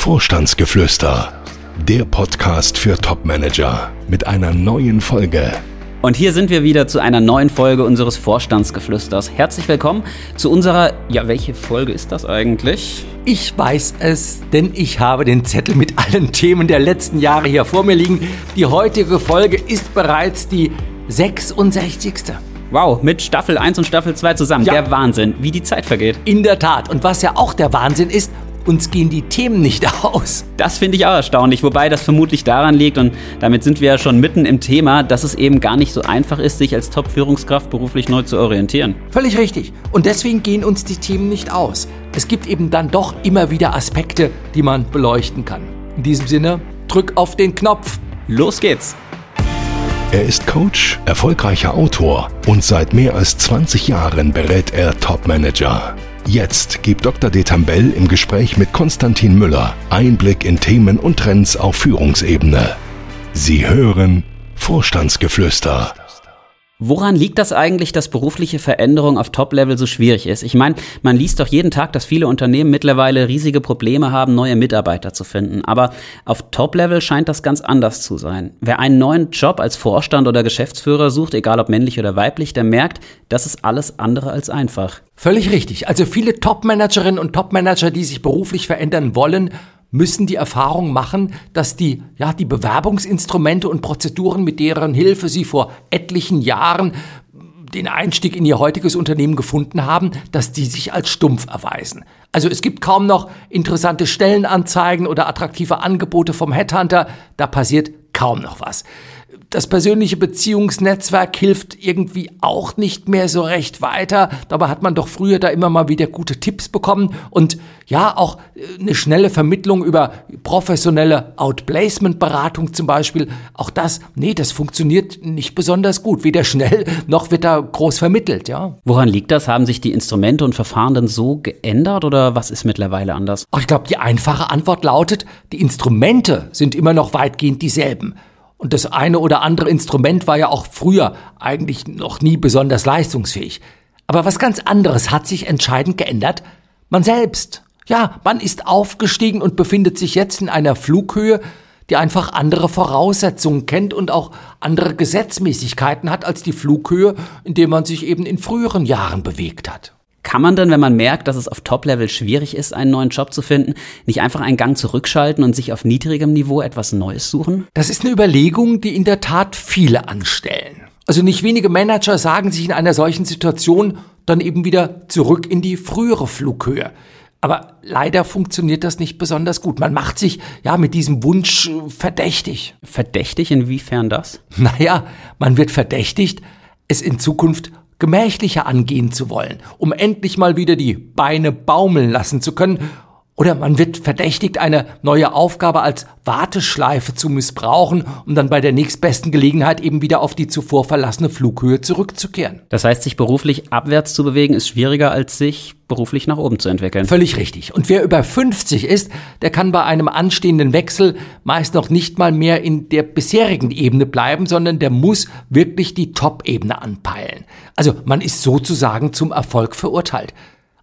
Vorstandsgeflüster, der Podcast für Topmanager mit einer neuen Folge. Und hier sind wir wieder zu einer neuen Folge unseres Vorstandsgeflüsters. Herzlich willkommen zu unserer, ja, welche Folge ist das eigentlich? Ich weiß es, denn ich habe den Zettel mit allen Themen der letzten Jahre hier vor mir liegen. Die heutige Folge ist bereits die 66. Wow, mit Staffel 1 und Staffel 2 zusammen. Ja. Der Wahnsinn, wie die Zeit vergeht. In der Tat. Und was ja auch der Wahnsinn ist, uns gehen die Themen nicht aus. Das finde ich auch erstaunlich, wobei das vermutlich daran liegt, und damit sind wir ja schon mitten im Thema, dass es eben gar nicht so einfach ist, sich als Top-Führungskraft beruflich neu zu orientieren. Völlig richtig. Und deswegen gehen uns die Themen nicht aus. Es gibt eben dann doch immer wieder Aspekte, die man beleuchten kann. In diesem Sinne, drück auf den Knopf. Los geht's. Er ist Coach, erfolgreicher Autor und seit mehr als 20 Jahren berät er Top-Manager. Jetzt gibt Dr. Detambell im Gespräch mit Konstantin Müller Einblick in Themen und Trends auf Führungsebene. Sie hören Vorstandsgeflüster. Woran liegt das eigentlich, dass berufliche Veränderung auf Top-Level so schwierig ist? Ich meine, man liest doch jeden Tag, dass viele Unternehmen mittlerweile riesige Probleme haben, neue Mitarbeiter zu finden. Aber auf Top-Level scheint das ganz anders zu sein. Wer einen neuen Job als Vorstand oder Geschäftsführer sucht, egal ob männlich oder weiblich, der merkt, das ist alles andere als einfach. Völlig richtig. Also viele Top-Managerinnen und Top-Manager, die sich beruflich verändern wollen, müssen die Erfahrung machen, dass die, ja, die Bewerbungsinstrumente und Prozeduren, mit deren Hilfe sie vor etlichen Jahren den Einstieg in ihr heutiges Unternehmen gefunden haben, dass die sich als stumpf erweisen. Also es gibt kaum noch interessante Stellenanzeigen oder attraktive Angebote vom Headhunter, da passiert kaum noch was das persönliche Beziehungsnetzwerk hilft irgendwie auch nicht mehr so recht weiter. Dabei hat man doch früher da immer mal wieder gute Tipps bekommen und ja, auch äh, eine schnelle Vermittlung über professionelle Outplacement-Beratung zum Beispiel. Auch das, nee, das funktioniert nicht besonders gut. Weder schnell noch wird da groß vermittelt, ja. Woran liegt das? Haben sich die Instrumente und Verfahren denn so geändert oder was ist mittlerweile anders? Ach, ich glaube, die einfache Antwort lautet, die Instrumente sind immer noch weitgehend dieselben. Und das eine oder andere Instrument war ja auch früher eigentlich noch nie besonders leistungsfähig. Aber was ganz anderes hat sich entscheidend geändert. Man selbst. Ja, man ist aufgestiegen und befindet sich jetzt in einer Flughöhe, die einfach andere Voraussetzungen kennt und auch andere Gesetzmäßigkeiten hat als die Flughöhe, in der man sich eben in früheren Jahren bewegt hat. Kann man denn, wenn man merkt, dass es auf Top-Level schwierig ist, einen neuen Job zu finden, nicht einfach einen Gang zurückschalten und sich auf niedrigem Niveau etwas Neues suchen? Das ist eine Überlegung, die in der Tat viele anstellen. Also nicht wenige Manager sagen sich in einer solchen Situation dann eben wieder zurück in die frühere Flughöhe. Aber leider funktioniert das nicht besonders gut. Man macht sich ja mit diesem Wunsch äh, verdächtig. Verdächtig? Inwiefern das? Naja, man wird verdächtigt, es in Zukunft gemächlicher angehen zu wollen, um endlich mal wieder die Beine baumeln lassen zu können oder man wird verdächtigt, eine neue Aufgabe als Warteschleife zu missbrauchen, um dann bei der nächstbesten Gelegenheit eben wieder auf die zuvor verlassene Flughöhe zurückzukehren. Das heißt, sich beruflich abwärts zu bewegen, ist schwieriger, als sich beruflich nach oben zu entwickeln. Völlig richtig. Und wer über 50 ist, der kann bei einem anstehenden Wechsel meist noch nicht mal mehr in der bisherigen Ebene bleiben, sondern der muss wirklich die Top-Ebene anpeilen. Also man ist sozusagen zum Erfolg verurteilt.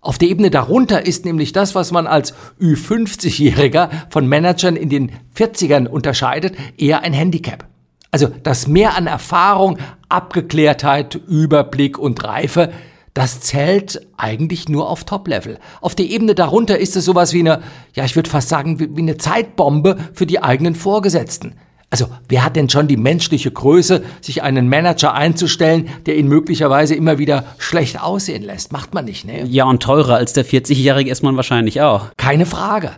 Auf der Ebene darunter ist nämlich das, was man als Ü50-Jähriger von Managern in den 40ern unterscheidet, eher ein Handicap. Also das Mehr an Erfahrung, Abgeklärtheit, Überblick und Reife, das zählt eigentlich nur auf Top-Level. Auf der Ebene darunter ist es sowas wie eine, ja, ich würde fast sagen, wie eine Zeitbombe für die eigenen Vorgesetzten. Also, wer hat denn schon die menschliche Größe, sich einen Manager einzustellen, der ihn möglicherweise immer wieder schlecht aussehen lässt? Macht man nicht, ne? Ja, und teurer als der 40-Jährige ist man wahrscheinlich auch. Keine Frage.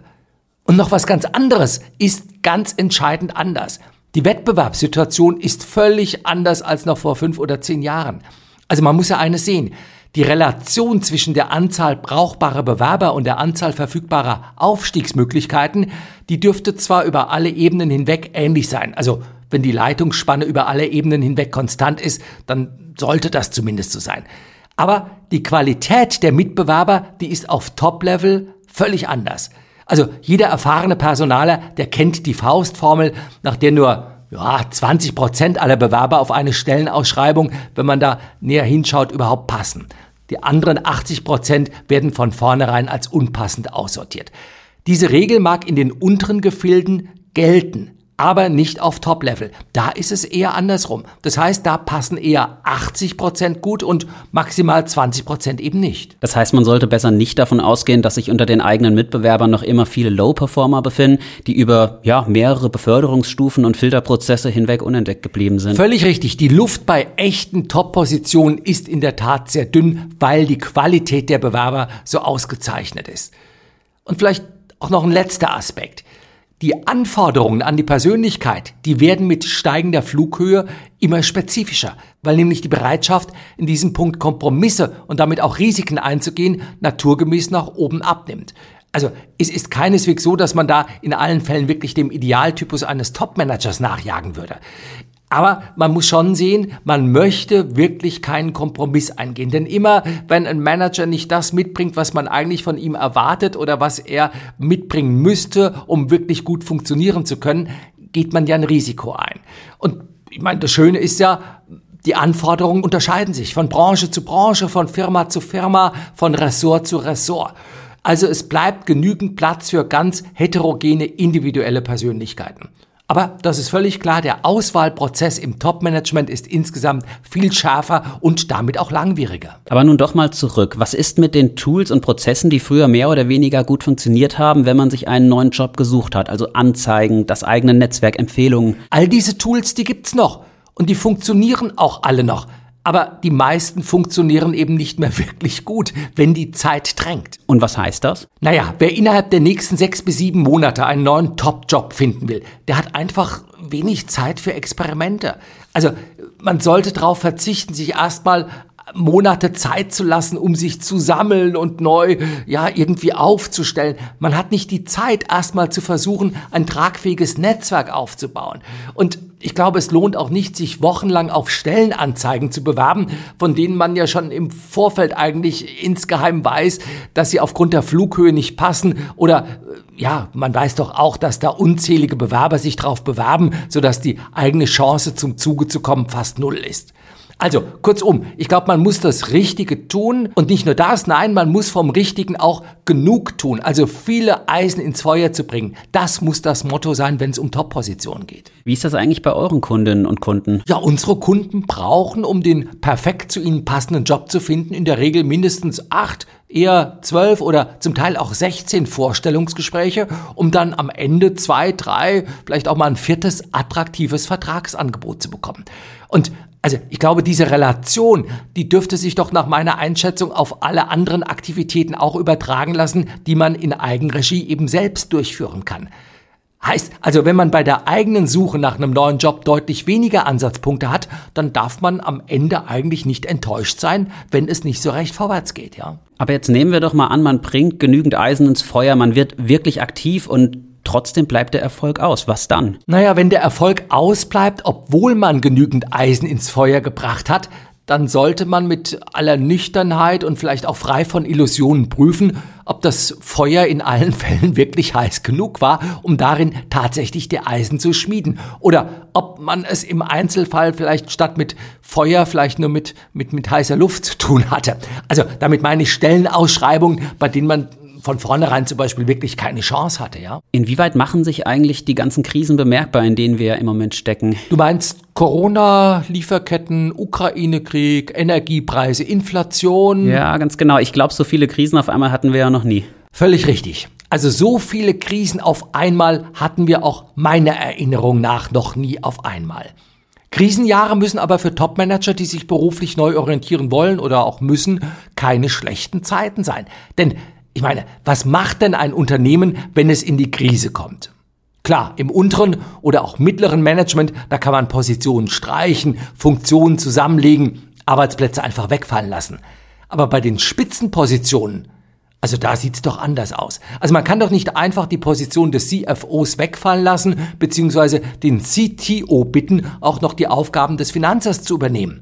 Und noch was ganz anderes ist ganz entscheidend anders. Die Wettbewerbssituation ist völlig anders als noch vor fünf oder zehn Jahren. Also man muss ja eines sehen. Die Relation zwischen der Anzahl brauchbarer Bewerber und der Anzahl verfügbarer Aufstiegsmöglichkeiten, die dürfte zwar über alle Ebenen hinweg ähnlich sein. Also wenn die Leitungsspanne über alle Ebenen hinweg konstant ist, dann sollte das zumindest so sein. Aber die Qualität der Mitbewerber, die ist auf Top-Level völlig anders. Also jeder erfahrene Personaler, der kennt die Faustformel, nach der nur ja, 20 Prozent aller Bewerber auf eine Stellenausschreibung, wenn man da näher hinschaut, überhaupt passen. Die anderen 80 Prozent werden von vornherein als unpassend aussortiert. Diese Regel mag in den unteren Gefilden gelten, aber nicht auf Top-Level. Da ist es eher andersrum. Das heißt, da passen eher 80 Prozent gut und maximal 20 Prozent eben nicht. Das heißt, man sollte besser nicht davon ausgehen, dass sich unter den eigenen Mitbewerbern noch immer viele Low-Performer befinden, die über ja, mehrere Beförderungsstufen und Filterprozesse hinweg unentdeckt geblieben sind. Völlig richtig. Die Luft bei echten Top-Positionen ist in der Tat sehr dünn, weil die Qualität der Bewerber so ausgezeichnet ist. Und vielleicht auch noch ein letzter Aspekt. Die Anforderungen an die Persönlichkeit, die werden mit steigender Flughöhe immer spezifischer, weil nämlich die Bereitschaft, in diesem Punkt Kompromisse und damit auch Risiken einzugehen, naturgemäß nach oben abnimmt. Also es ist keineswegs so, dass man da in allen Fällen wirklich dem Idealtypus eines Top-Managers nachjagen würde. Aber man muss schon sehen, man möchte wirklich keinen Kompromiss eingehen. Denn immer, wenn ein Manager nicht das mitbringt, was man eigentlich von ihm erwartet oder was er mitbringen müsste, um wirklich gut funktionieren zu können, geht man ja ein Risiko ein. Und ich meine, das Schöne ist ja, die Anforderungen unterscheiden sich von Branche zu Branche, von Firma zu Firma, von Ressort zu Ressort. Also es bleibt genügend Platz für ganz heterogene individuelle Persönlichkeiten. Aber das ist völlig klar, der Auswahlprozess im Top-Management ist insgesamt viel schärfer und damit auch langwieriger. Aber nun doch mal zurück. Was ist mit den Tools und Prozessen, die früher mehr oder weniger gut funktioniert haben, wenn man sich einen neuen Job gesucht hat? Also Anzeigen, das eigene Netzwerk, Empfehlungen. All diese Tools, die gibt's noch. Und die funktionieren auch alle noch. Aber die meisten funktionieren eben nicht mehr wirklich gut, wenn die Zeit drängt. Und was heißt das? Naja, wer innerhalb der nächsten sechs bis sieben Monate einen neuen Top-Job finden will, der hat einfach wenig Zeit für Experimente. Also man sollte darauf verzichten, sich erstmal Monate Zeit zu lassen, um sich zu sammeln und neu, ja, irgendwie aufzustellen. Man hat nicht die Zeit, erstmal zu versuchen, ein tragfähiges Netzwerk aufzubauen. Und ich glaube, es lohnt auch nicht, sich wochenlang auf Stellenanzeigen zu bewerben, von denen man ja schon im Vorfeld eigentlich insgeheim weiß, dass sie aufgrund der Flughöhe nicht passen oder äh, ja, man weiß doch auch, dass da unzählige Bewerber sich darauf bewerben, sodass die eigene Chance zum Zuge zu kommen fast null ist. Also, kurzum, ich glaube, man muss das Richtige tun und nicht nur das, nein, man muss vom Richtigen auch genug tun, also viele Eisen ins Feuer zu bringen. Das muss das Motto sein, wenn es um Top-Positionen geht. Wie ist das eigentlich bei euren Kundinnen und Kunden? Ja, unsere Kunden brauchen, um den perfekt zu ihnen passenden Job zu finden, in der Regel mindestens acht eher zwölf oder zum Teil auch 16 Vorstellungsgespräche, um dann am Ende zwei, drei, vielleicht auch mal ein viertes attraktives Vertragsangebot zu bekommen. Und also ich glaube, diese Relation, die dürfte sich doch nach meiner Einschätzung auf alle anderen Aktivitäten auch übertragen lassen, die man in Eigenregie eben selbst durchführen kann. Heißt, also wenn man bei der eigenen Suche nach einem neuen Job deutlich weniger Ansatzpunkte hat, dann darf man am Ende eigentlich nicht enttäuscht sein, wenn es nicht so recht vorwärts geht, ja. Aber jetzt nehmen wir doch mal an, man bringt genügend Eisen ins Feuer, man wird wirklich aktiv und trotzdem bleibt der Erfolg aus. Was dann? Naja, wenn der Erfolg ausbleibt, obwohl man genügend Eisen ins Feuer gebracht hat, dann sollte man mit aller Nüchternheit und vielleicht auch frei von Illusionen prüfen, ob das Feuer in allen Fällen wirklich heiß genug war, um darin tatsächlich die Eisen zu schmieden. Oder ob man es im Einzelfall vielleicht statt mit Feuer vielleicht nur mit, mit, mit heißer Luft zu tun hatte. Also damit meine ich Stellenausschreibungen, bei denen man von vornherein zum Beispiel wirklich keine Chance hatte, ja. Inwieweit machen sich eigentlich die ganzen Krisen bemerkbar, in denen wir im Moment stecken? Du meinst Corona, Lieferketten, Ukraine-Krieg, Energiepreise, Inflation? Ja, ganz genau. Ich glaube, so viele Krisen auf einmal hatten wir ja noch nie. Völlig richtig. Also so viele Krisen auf einmal hatten wir auch meiner Erinnerung nach noch nie auf einmal. Krisenjahre müssen aber für Topmanager, die sich beruflich neu orientieren wollen oder auch müssen, keine schlechten Zeiten sein. Denn ich meine, was macht denn ein Unternehmen, wenn es in die Krise kommt? Klar, im unteren oder auch mittleren Management, da kann man Positionen streichen, Funktionen zusammenlegen, Arbeitsplätze einfach wegfallen lassen. Aber bei den Spitzenpositionen, also da sieht's doch anders aus. Also man kann doch nicht einfach die Position des CFOs wegfallen lassen, beziehungsweise den CTO bitten, auch noch die Aufgaben des Finanzers zu übernehmen.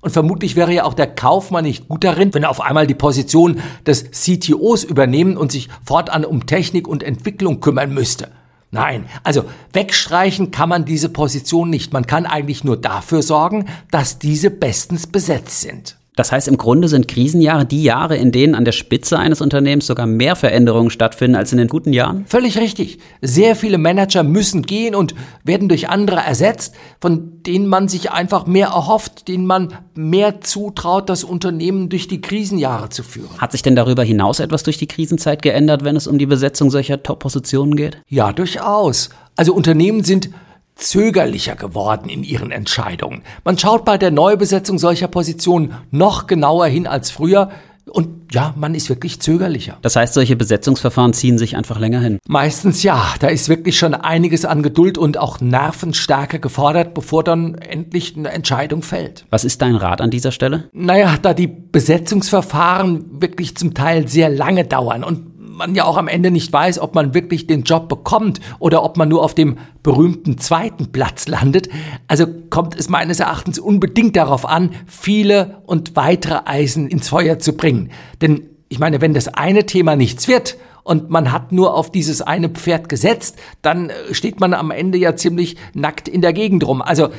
Und vermutlich wäre ja auch der Kaufmann nicht gut darin, wenn er auf einmal die Position des CTOs übernehmen und sich fortan um Technik und Entwicklung kümmern müsste. Nein, also wegstreichen kann man diese Position nicht. Man kann eigentlich nur dafür sorgen, dass diese bestens besetzt sind. Das heißt, im Grunde sind Krisenjahre die Jahre, in denen an der Spitze eines Unternehmens sogar mehr Veränderungen stattfinden als in den guten Jahren? Völlig richtig. Sehr viele Manager müssen gehen und werden durch andere ersetzt, von denen man sich einfach mehr erhofft, denen man mehr zutraut, das Unternehmen durch die Krisenjahre zu führen. Hat sich denn darüber hinaus etwas durch die Krisenzeit geändert, wenn es um die Besetzung solcher Top-Positionen geht? Ja, durchaus. Also Unternehmen sind zögerlicher geworden in ihren Entscheidungen. Man schaut bei der Neubesetzung solcher Positionen noch genauer hin als früher. Und ja, man ist wirklich zögerlicher. Das heißt, solche Besetzungsverfahren ziehen sich einfach länger hin. Meistens ja. Da ist wirklich schon einiges an Geduld und auch Nervenstärke gefordert, bevor dann endlich eine Entscheidung fällt. Was ist dein Rat an dieser Stelle? Naja, da die Besetzungsverfahren wirklich zum Teil sehr lange dauern und man ja auch am Ende nicht weiß, ob man wirklich den Job bekommt oder ob man nur auf dem berühmten zweiten Platz landet. Also kommt es meines Erachtens unbedingt darauf an, viele und weitere Eisen ins Feuer zu bringen. Denn ich meine, wenn das eine Thema nichts wird und man hat nur auf dieses eine Pferd gesetzt, dann äh, steht man am Ende ja ziemlich nackt in der Gegend rum. Also äh,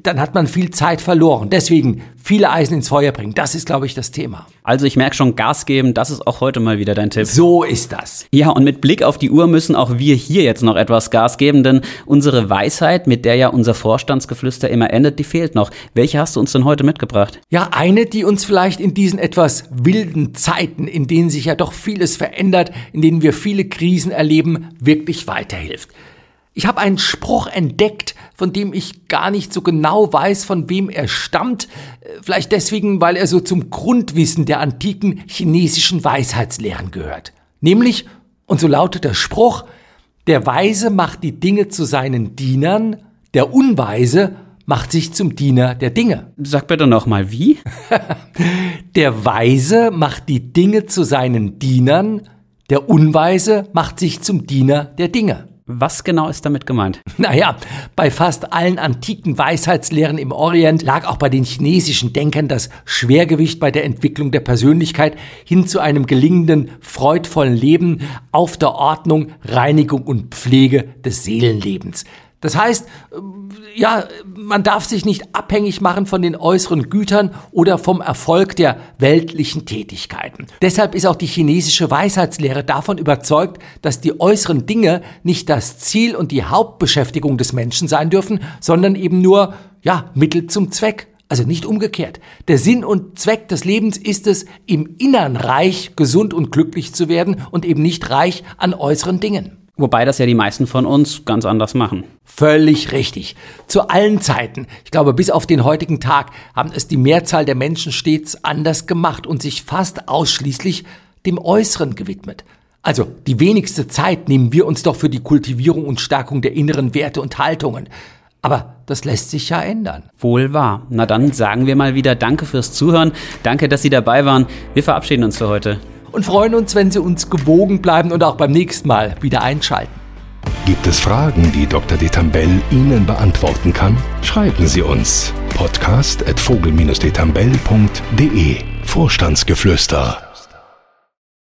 dann hat man viel Zeit verloren. Deswegen viele Eisen ins Feuer bringen. Das ist, glaube ich, das Thema. Also ich merke schon, Gas geben, das ist auch heute mal wieder dein Tipp. So ist das. Ja, und mit Blick auf die Uhr müssen auch wir hier jetzt noch etwas Gas geben, denn unsere Weisheit, mit der ja unser Vorstandsgeflüster immer endet, die fehlt noch. Welche hast du uns denn heute mitgebracht? Ja, eine, die uns vielleicht in diesen etwas wilden Zeiten, in denen sich ja doch vieles verändert, in denen wir viele Krisen erleben, wirklich weiterhilft. Ich habe einen Spruch entdeckt, von dem ich gar nicht so genau weiß, von wem er stammt. Äh, vielleicht deswegen, weil er so zum Grundwissen der antiken chinesischen Weisheitslehren gehört. Nämlich, und so lautet der Spruch, der Weise macht die Dinge zu seinen Dienern, der Unweise macht sich zum Diener der Dinge. Sag bitte nochmal, wie? der Weise macht die Dinge zu seinen Dienern, der Unweise macht sich zum Diener der Dinge. Was genau ist damit gemeint? Naja, bei fast allen antiken Weisheitslehren im Orient lag auch bei den chinesischen Denkern das Schwergewicht bei der Entwicklung der Persönlichkeit hin zu einem gelingenden, freudvollen Leben auf der Ordnung, Reinigung und Pflege des Seelenlebens. Das heißt, ja, man darf sich nicht abhängig machen von den äußeren Gütern oder vom Erfolg der weltlichen Tätigkeiten. Deshalb ist auch die chinesische Weisheitslehre davon überzeugt, dass die äußeren Dinge nicht das Ziel und die Hauptbeschäftigung des Menschen sein dürfen, sondern eben nur, ja, Mittel zum Zweck. Also nicht umgekehrt. Der Sinn und Zweck des Lebens ist es, im Innern reich, gesund und glücklich zu werden und eben nicht reich an äußeren Dingen. Wobei das ja die meisten von uns ganz anders machen. Völlig richtig. Zu allen Zeiten, ich glaube bis auf den heutigen Tag, haben es die Mehrzahl der Menschen stets anders gemacht und sich fast ausschließlich dem Äußeren gewidmet. Also die wenigste Zeit nehmen wir uns doch für die Kultivierung und Stärkung der inneren Werte und Haltungen. Aber das lässt sich ja ändern. Wohl wahr. Na dann sagen wir mal wieder Danke fürs Zuhören. Danke, dass Sie dabei waren. Wir verabschieden uns für heute und freuen uns, wenn Sie uns gewogen bleiben und auch beim nächsten Mal wieder einschalten. Gibt es Fragen, die Dr. Detambell Ihnen beantworten kann? Schreiben Sie uns podcast at vogel-detambell.de Vorstandsgeflüster